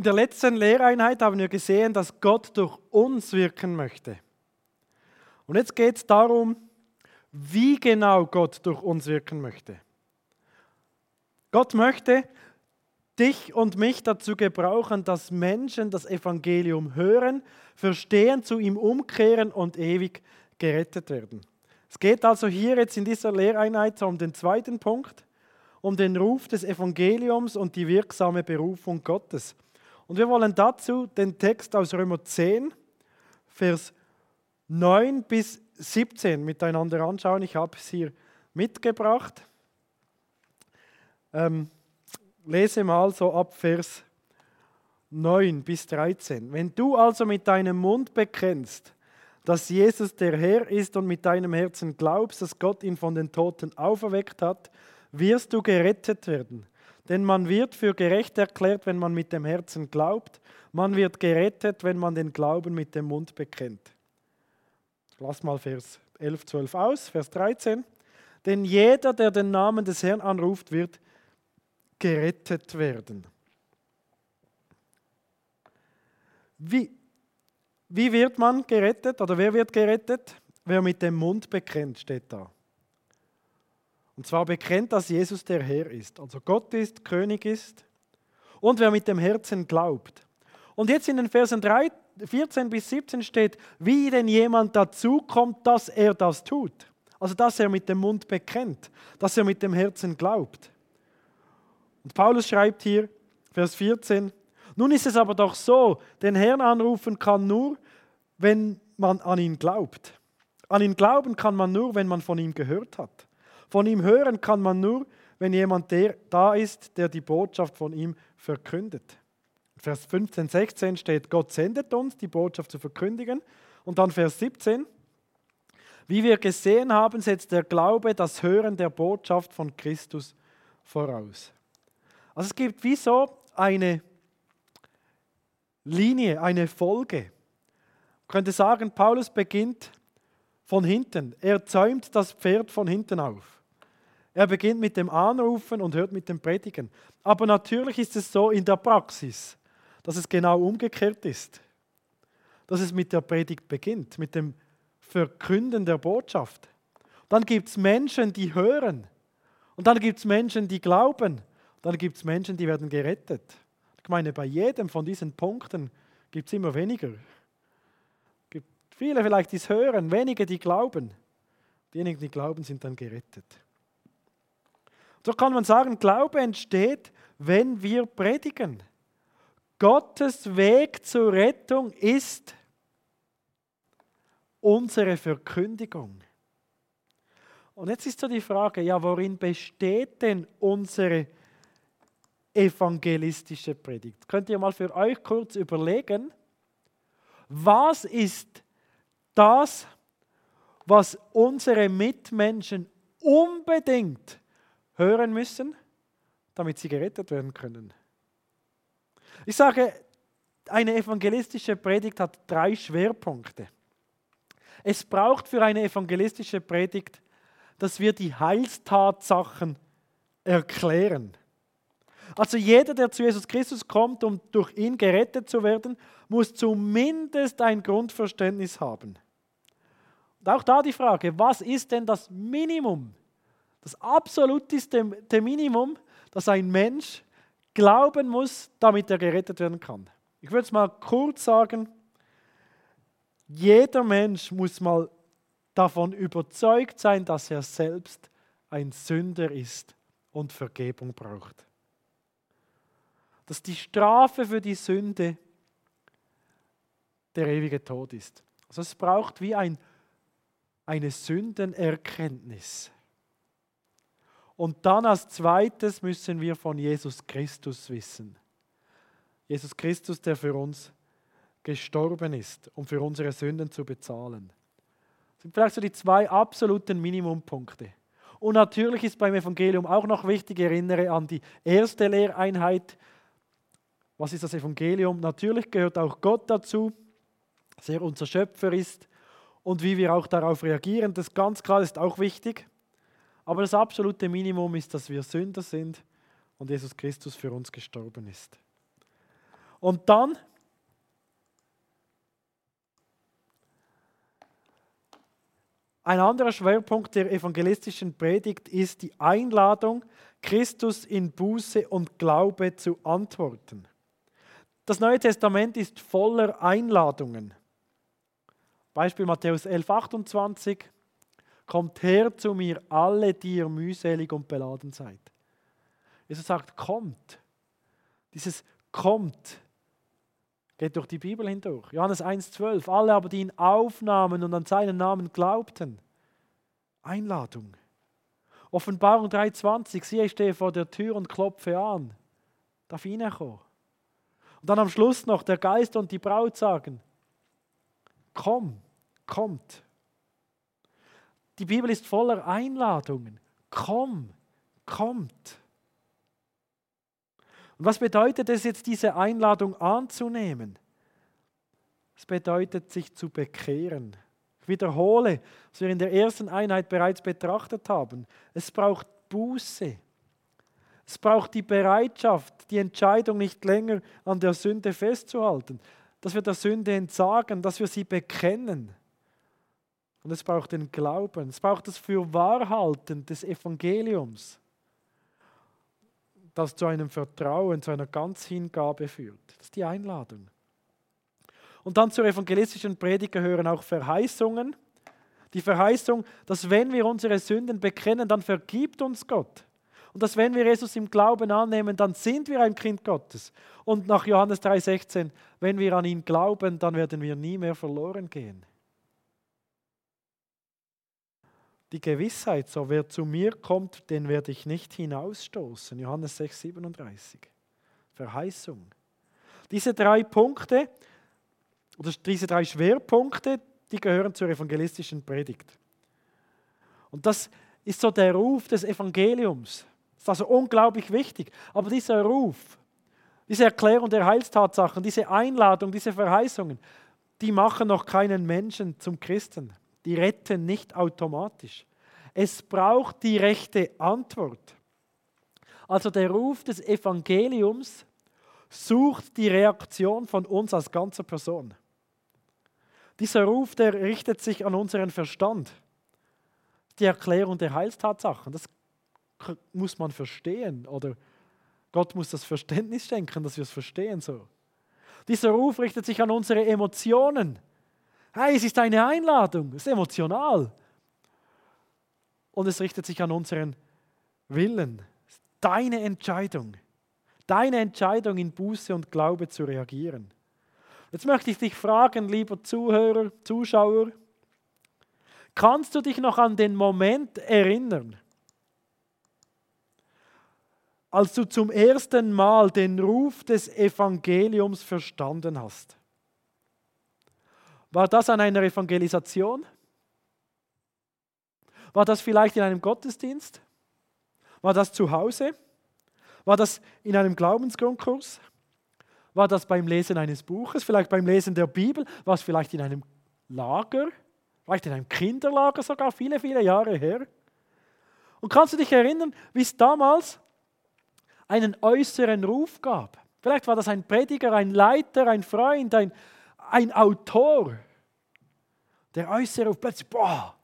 In der letzten Lehreinheit haben wir gesehen, dass Gott durch uns wirken möchte. Und jetzt geht es darum, wie genau Gott durch uns wirken möchte. Gott möchte dich und mich dazu gebrauchen, dass Menschen das Evangelium hören, verstehen, zu ihm umkehren und ewig gerettet werden. Es geht also hier jetzt in dieser Lehreinheit um den zweiten Punkt, um den Ruf des Evangeliums und die wirksame Berufung Gottes. Und wir wollen dazu den Text aus Römer 10, Vers 9 bis 17 miteinander anschauen. Ich habe es hier mitgebracht. Ähm, lese mal so ab Vers 9 bis 13. Wenn du also mit deinem Mund bekennst, dass Jesus der Herr ist und mit deinem Herzen glaubst, dass Gott ihn von den Toten auferweckt hat, wirst du gerettet werden. Denn man wird für gerecht erklärt, wenn man mit dem Herzen glaubt. Man wird gerettet, wenn man den Glauben mit dem Mund bekennt. Lass mal Vers 11, 12 aus, Vers 13. Denn jeder, der den Namen des Herrn anruft, wird gerettet werden. Wie, wie wird man gerettet oder wer wird gerettet? Wer mit dem Mund bekennt, steht da. Und zwar bekennt, dass Jesus der Herr ist, also Gott ist, König ist und wer mit dem Herzen glaubt. Und jetzt in den Versen 3, 14 bis 17 steht, wie denn jemand dazu kommt, dass er das tut. Also dass er mit dem Mund bekennt, dass er mit dem Herzen glaubt. Und Paulus schreibt hier, Vers 14, nun ist es aber doch so, den Herrn anrufen kann nur, wenn man an ihn glaubt. An ihn glauben kann man nur, wenn man von ihm gehört hat. Von ihm hören kann man nur, wenn jemand der da ist, der die Botschaft von ihm verkündet. Vers 15, 16 steht, Gott sendet uns, die Botschaft zu verkündigen. Und dann Vers 17, wie wir gesehen haben, setzt der Glaube das Hören der Botschaft von Christus voraus. Also es gibt wie so eine Linie, eine Folge. Man könnte sagen, Paulus beginnt von hinten. Er zäumt das Pferd von hinten auf. Er beginnt mit dem Anrufen und hört mit dem Predigen. Aber natürlich ist es so in der Praxis, dass es genau umgekehrt ist. Dass es mit der Predigt beginnt, mit dem Verkünden der Botschaft. Dann gibt es Menschen, die hören. Und dann gibt es Menschen, die glauben. Dann gibt es Menschen, die werden gerettet. Ich meine, bei jedem von diesen Punkten gibt es immer weniger. Es gibt viele vielleicht, die es hören, wenige, die glauben. Diejenigen, die glauben, sind dann gerettet. So kann man sagen, Glaube entsteht, wenn wir predigen. Gottes Weg zur Rettung ist unsere Verkündigung. Und jetzt ist so die Frage, ja, worin besteht denn unsere evangelistische Predigt? Könnt ihr mal für euch kurz überlegen, was ist das, was unsere Mitmenschen unbedingt hören müssen, damit sie gerettet werden können. Ich sage, eine evangelistische Predigt hat drei Schwerpunkte. Es braucht für eine evangelistische Predigt, dass wir die Heilstatsachen erklären. Also jeder, der zu Jesus Christus kommt, um durch ihn gerettet zu werden, muss zumindest ein Grundverständnis haben. Und auch da die Frage, was ist denn das Minimum das absoluteste Minimum, das ein Mensch glauben muss, damit er gerettet werden kann. Ich würde es mal kurz sagen, jeder Mensch muss mal davon überzeugt sein, dass er selbst ein Sünder ist und Vergebung braucht. Dass die Strafe für die Sünde der ewige Tod ist. Also es braucht wie ein, eine Sündenerkenntnis. Und dann als zweites müssen wir von Jesus Christus wissen. Jesus Christus, der für uns gestorben ist, um für unsere Sünden zu bezahlen. Das sind vielleicht so die zwei absoluten Minimumpunkte. Und natürlich ist beim Evangelium auch noch wichtig, ich erinnere an die erste Lehreinheit. Was ist das Evangelium? Natürlich gehört auch Gott dazu, dass er unser Schöpfer ist und wie wir auch darauf reagieren. Das ganz klar ist auch wichtig. Aber das absolute Minimum ist, dass wir Sünder sind und Jesus Christus für uns gestorben ist. Und dann Ein anderer Schwerpunkt der evangelistischen Predigt ist die Einladung, Christus in Buße und Glaube zu antworten. Das Neue Testament ist voller Einladungen. Beispiel Matthäus 11, 28. Kommt her zu mir, alle, die ihr mühselig und beladen seid. Jesus sagt, kommt. Dieses kommt geht durch die Bibel hindurch. Johannes 1,12. Alle aber, die ihn aufnahmen und an seinen Namen glaubten. Einladung. Offenbarung 3,20. Siehe, ich stehe vor der Tür und klopfe an. Darf ich hineinkommen? Und dann am Schluss noch der Geist und die Braut sagen: Komm, kommt. Die Bibel ist voller Einladungen. Komm, kommt. Und was bedeutet es jetzt, diese Einladung anzunehmen? Es bedeutet, sich zu bekehren. Ich wiederhole, was wir in der ersten Einheit bereits betrachtet haben. Es braucht Buße. Es braucht die Bereitschaft, die Entscheidung nicht länger an der Sünde festzuhalten, dass wir der Sünde entsagen, dass wir sie bekennen. Und es braucht den Glauben, es braucht das Fürwahrhalten des Evangeliums das zu einem Vertrauen, zu einer Ganzhingabe führt. Das ist die Einladung. Und dann zur evangelistischen Predigt gehören auch Verheißungen. Die Verheißung, dass wenn wir unsere Sünden bekennen, dann vergibt uns Gott. Und dass wenn wir Jesus im Glauben annehmen, dann sind wir ein Kind Gottes. Und nach Johannes 3:16, wenn wir an ihn glauben, dann werden wir nie mehr verloren gehen. Die Gewissheit, so wer zu mir kommt, den werde ich nicht hinausstoßen. Johannes 6, 37. Verheißung. Diese drei Punkte, oder diese drei Schwerpunkte, die gehören zur evangelistischen Predigt. Und das ist so der Ruf des Evangeliums. Das ist also unglaublich wichtig. Aber dieser Ruf, diese Erklärung der Heilstatsachen, diese Einladung, diese Verheißungen, die machen noch keinen Menschen zum Christen. Die retten nicht automatisch. Es braucht die rechte Antwort. Also der Ruf des Evangeliums sucht die Reaktion von uns als ganzer Person. Dieser Ruf, der richtet sich an unseren Verstand. Die Erklärung der Heilstatsachen, das muss man verstehen oder Gott muss das Verständnis schenken, dass wir es verstehen so. Dieser Ruf richtet sich an unsere Emotionen. Hey, es ist eine Einladung, es ist emotional. Und es richtet sich an unseren Willen. Deine Entscheidung. Deine Entscheidung in Buße und Glaube zu reagieren. Jetzt möchte ich dich fragen, lieber Zuhörer, Zuschauer, kannst du dich noch an den Moment erinnern, als du zum ersten Mal den Ruf des Evangeliums verstanden hast? War das an einer Evangelisation? War das vielleicht in einem Gottesdienst? War das zu Hause? War das in einem Glaubensgrundkurs? War das beim Lesen eines Buches? Vielleicht beim Lesen der Bibel? War es vielleicht in einem Lager? Vielleicht in einem Kinderlager sogar, viele, viele Jahre her? Und kannst du dich erinnern, wie es damals einen äußeren Ruf gab? Vielleicht war das ein Prediger, ein Leiter, ein Freund, ein, ein Autor. Der äußere Ruf plötzlich, boah,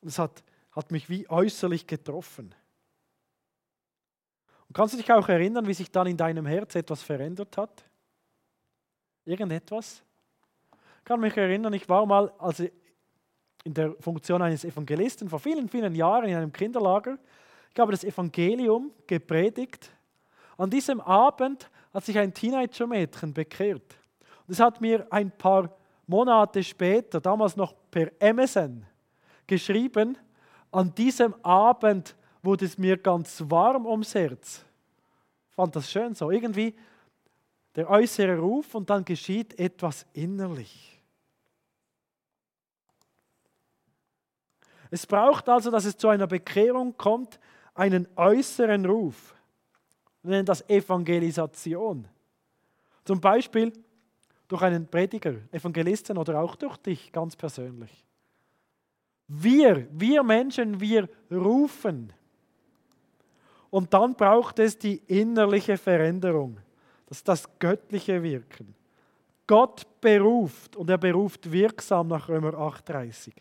und es hat, hat mich wie äußerlich getroffen. Und kannst du dich auch erinnern, wie sich dann in deinem Herz etwas verändert hat? Irgendetwas? Ich kann mich erinnern, ich war mal also in der Funktion eines Evangelisten vor vielen, vielen Jahren in einem Kinderlager. Ich habe das Evangelium gepredigt. An diesem Abend hat sich ein Teenager-Mädchen bekehrt. Und es hat mir ein paar Monate später, damals noch per MSN, geschrieben, an diesem Abend wurde es mir ganz warm ums Herz. Ich fand das schön so. Irgendwie der äußere Ruf und dann geschieht etwas innerlich. Es braucht also, dass es zu einer Bekehrung kommt, einen äußeren Ruf. Wir nennen das Evangelisation. Zum Beispiel durch einen Prediger, Evangelisten oder auch durch dich ganz persönlich. Wir, wir Menschen, wir rufen. Und dann braucht es die innerliche Veränderung Das ist das göttliche Wirken. Gott beruft und er beruft wirksam nach Römer 8,30.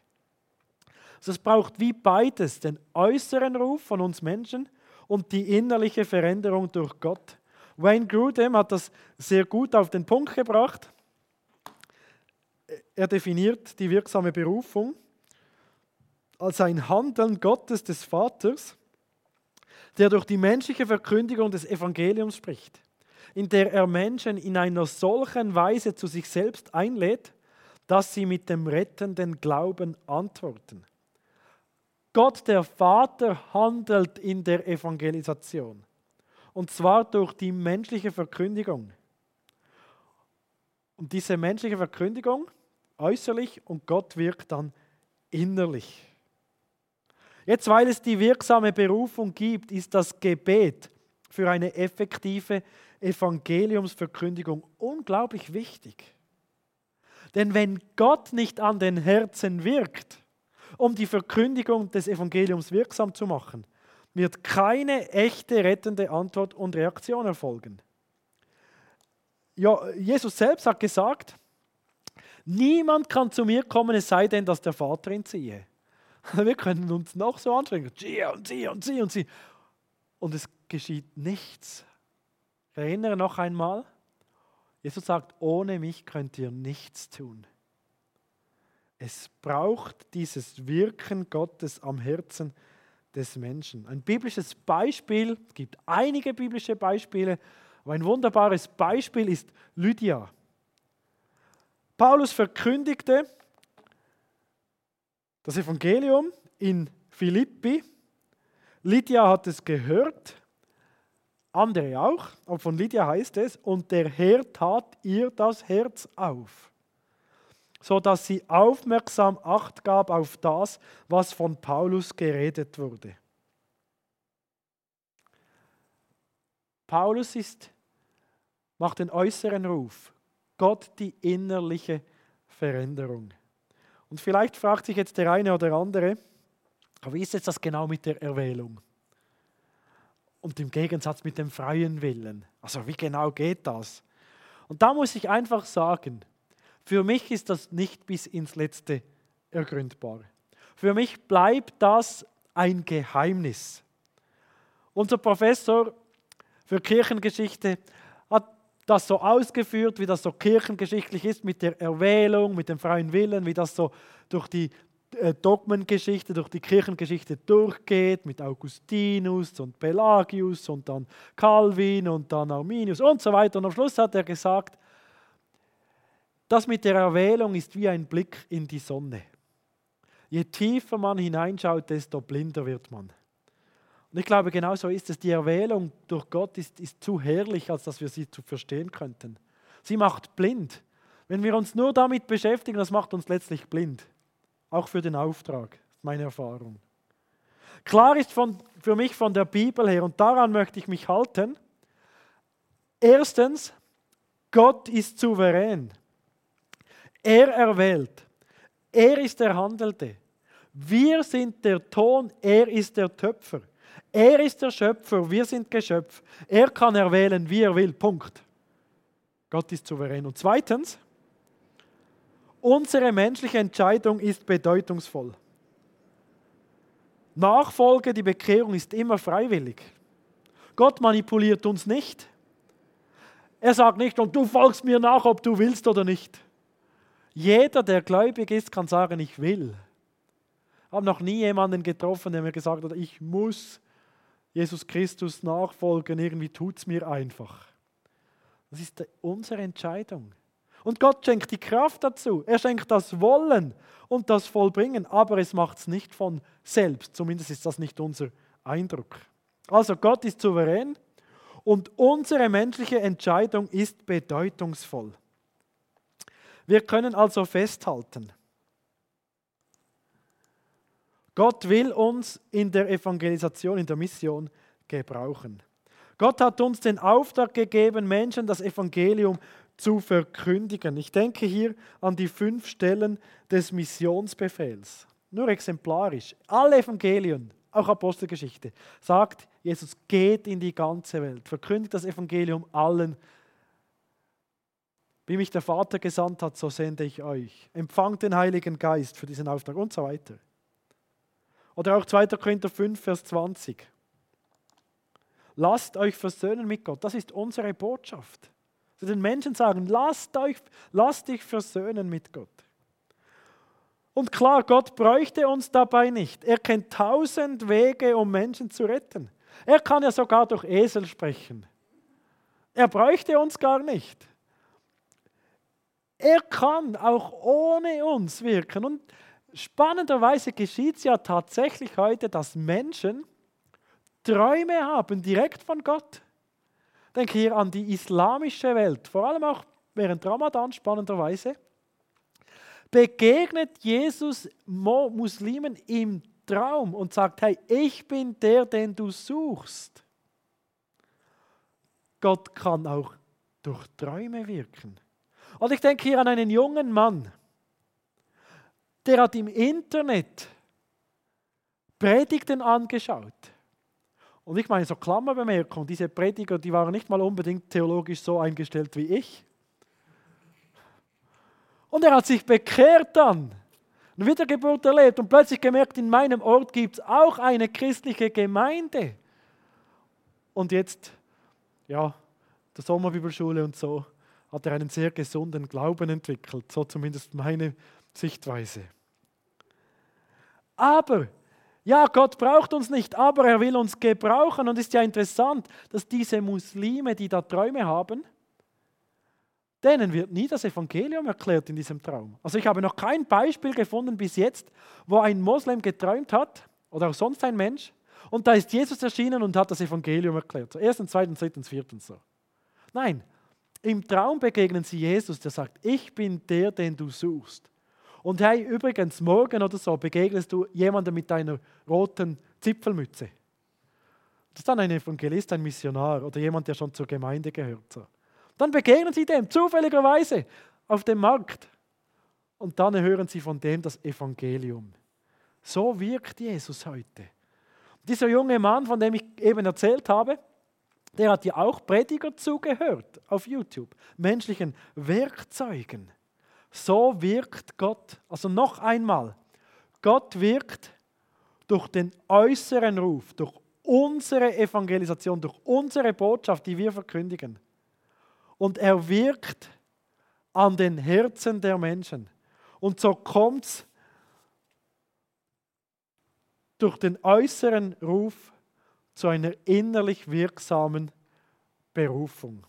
Also es braucht wie beides, den äußeren Ruf von uns Menschen und die innerliche Veränderung durch Gott. Wayne Grudem hat das sehr gut auf den Punkt gebracht. Er definiert die wirksame Berufung als ein Handeln Gottes des Vaters, der durch die menschliche Verkündigung des Evangeliums spricht in der er Menschen in einer solchen Weise zu sich selbst einlädt, dass sie mit dem rettenden Glauben antworten. Gott der Vater handelt in der Evangelisation. Und zwar durch die menschliche Verkündigung. Und diese menschliche Verkündigung äußerlich und Gott wirkt dann innerlich. Jetzt, weil es die wirksame Berufung gibt, ist das Gebet für eine effektive Evangeliumsverkündigung unglaublich wichtig. Denn wenn Gott nicht an den Herzen wirkt, um die Verkündigung des Evangeliums wirksam zu machen, wird keine echte rettende Antwort und Reaktion erfolgen. Ja, Jesus selbst hat gesagt, niemand kann zu mir kommen, es sei denn, dass der Vater ihn ziehe. Wir können uns noch so anstrengen, sie und sie und sie und sie. Und es geschieht nichts. Erinnere noch einmal, Jesus sagt, ohne mich könnt ihr nichts tun. Es braucht dieses Wirken Gottes am Herzen des Menschen. Ein biblisches Beispiel, es gibt einige biblische Beispiele, aber ein wunderbares Beispiel ist Lydia. Paulus verkündigte das Evangelium in Philippi. Lydia hat es gehört andere auch, aber von Lydia heißt es, und der Herr tat ihr das Herz auf, so dass sie aufmerksam Acht gab auf das, was von Paulus geredet wurde. Paulus ist, macht den äußeren Ruf, Gott die innerliche Veränderung. Und vielleicht fragt sich jetzt der eine oder andere, wie ist jetzt das genau mit der Erwählung? und im Gegensatz mit dem freien Willen. Also wie genau geht das? Und da muss ich einfach sagen, für mich ist das nicht bis ins letzte ergründbar. Für mich bleibt das ein Geheimnis. Unser Professor für Kirchengeschichte das so ausgeführt, wie das so kirchengeschichtlich ist mit der Erwählung, mit dem freien Willen, wie das so durch die äh, Dogmengeschichte, durch die Kirchengeschichte durchgeht, mit Augustinus und Pelagius und dann Calvin und dann Arminius und so weiter. Und am Schluss hat er gesagt, das mit der Erwählung ist wie ein Blick in die Sonne. Je tiefer man hineinschaut, desto blinder wird man. Und ich glaube, genau so ist es. Die Erwählung durch Gott ist, ist zu herrlich, als dass wir sie zu verstehen könnten. Sie macht blind. Wenn wir uns nur damit beschäftigen, das macht uns letztlich blind. Auch für den Auftrag, meine Erfahrung. Klar ist von, für mich von der Bibel her, und daran möchte ich mich halten, erstens, Gott ist souverän. Er erwählt. Er ist der Handelte. Wir sind der Ton, er ist der Töpfer. Er ist der Schöpfer, wir sind Geschöpf. Er kann erwählen, wie er will. Punkt. Gott ist souverän. Und zweitens, Unsere menschliche Entscheidung ist bedeutungsvoll. Nachfolge, die Bekehrung ist immer freiwillig. Gott manipuliert uns nicht. Er sagt nicht, und du folgst mir nach, ob du willst oder nicht. Jeder, der gläubig ist, kann sagen, ich will. Ich habe noch nie jemanden getroffen, der mir gesagt hat, ich muss Jesus Christus nachfolgen, irgendwie tut es mir einfach. Das ist unsere Entscheidung. Und Gott schenkt die Kraft dazu. Er schenkt das Wollen und das Vollbringen, aber es macht es nicht von selbst. Zumindest ist das nicht unser Eindruck. Also Gott ist souverän und unsere menschliche Entscheidung ist bedeutungsvoll. Wir können also festhalten, Gott will uns in der Evangelisation, in der Mission gebrauchen. Gott hat uns den Auftrag gegeben, Menschen das Evangelium zu verkündigen. Ich denke hier an die fünf Stellen des Missionsbefehls. Nur exemplarisch. Alle Evangelien, auch Apostelgeschichte, sagt Jesus, geht in die ganze Welt, verkündigt das Evangelium allen Wie mich der Vater gesandt hat, so sende ich euch. Empfangt den Heiligen Geist für diesen Auftrag und so weiter. Oder auch 2. Korinther 5, Vers 20. Lasst euch versöhnen mit Gott. Das ist unsere Botschaft. Zu den Menschen sagen, lasst, euch, lasst dich versöhnen mit Gott. Und klar, Gott bräuchte uns dabei nicht. Er kennt tausend Wege, um Menschen zu retten. Er kann ja sogar durch Esel sprechen. Er bräuchte uns gar nicht. Er kann auch ohne uns wirken. Und spannenderweise geschieht es ja tatsächlich heute, dass Menschen Träume haben, direkt von Gott. Denke hier an die islamische Welt, vor allem auch während Ramadan spannenderweise. Begegnet Jesus Muslimen im Traum und sagt, hey, ich bin der, den du suchst. Gott kann auch durch Träume wirken. Und ich denke hier an einen jungen Mann, der hat im Internet Predigten angeschaut. Und ich meine so Klammerbemerkung, diese Prediger, die waren nicht mal unbedingt theologisch so eingestellt wie ich. Und er hat sich bekehrt dann, eine Wiedergeburt erlebt und plötzlich gemerkt, in meinem Ort gibt es auch eine christliche Gemeinde. Und jetzt, ja, der Sommerbibelschule und so, hat er einen sehr gesunden Glauben entwickelt, so zumindest meine Sichtweise. Aber, ja, Gott braucht uns nicht, aber er will uns gebrauchen. Und es ist ja interessant, dass diese Muslime, die da Träume haben, denen wird nie das Evangelium erklärt in diesem Traum. Also ich habe noch kein Beispiel gefunden bis jetzt, wo ein Moslem geträumt hat oder auch sonst ein Mensch und da ist Jesus erschienen und hat das Evangelium erklärt. So erstens, zweitens, drittens, viertens so. Nein, im Traum begegnen sie Jesus, der sagt, ich bin der, den du suchst. Und hey, übrigens, morgen oder so begegnest du jemandem mit deiner roten Zipfelmütze. Das ist dann ein Evangelist, ein Missionar oder jemand, der schon zur Gemeinde gehört. So. Dann begegnen sie dem zufälligerweise auf dem Markt. Und dann hören sie von dem das Evangelium. So wirkt Jesus heute. Dieser junge Mann, von dem ich eben erzählt habe, der hat ja auch Prediger zugehört auf YouTube, menschlichen Werkzeugen. So wirkt Gott. Also noch einmal, Gott wirkt durch den äußeren Ruf, durch unsere Evangelisation, durch unsere Botschaft, die wir verkündigen und er wirkt an den Herzen der Menschen. Und so kommt es durch den äußeren Ruf zu einer innerlich wirksamen Berufung.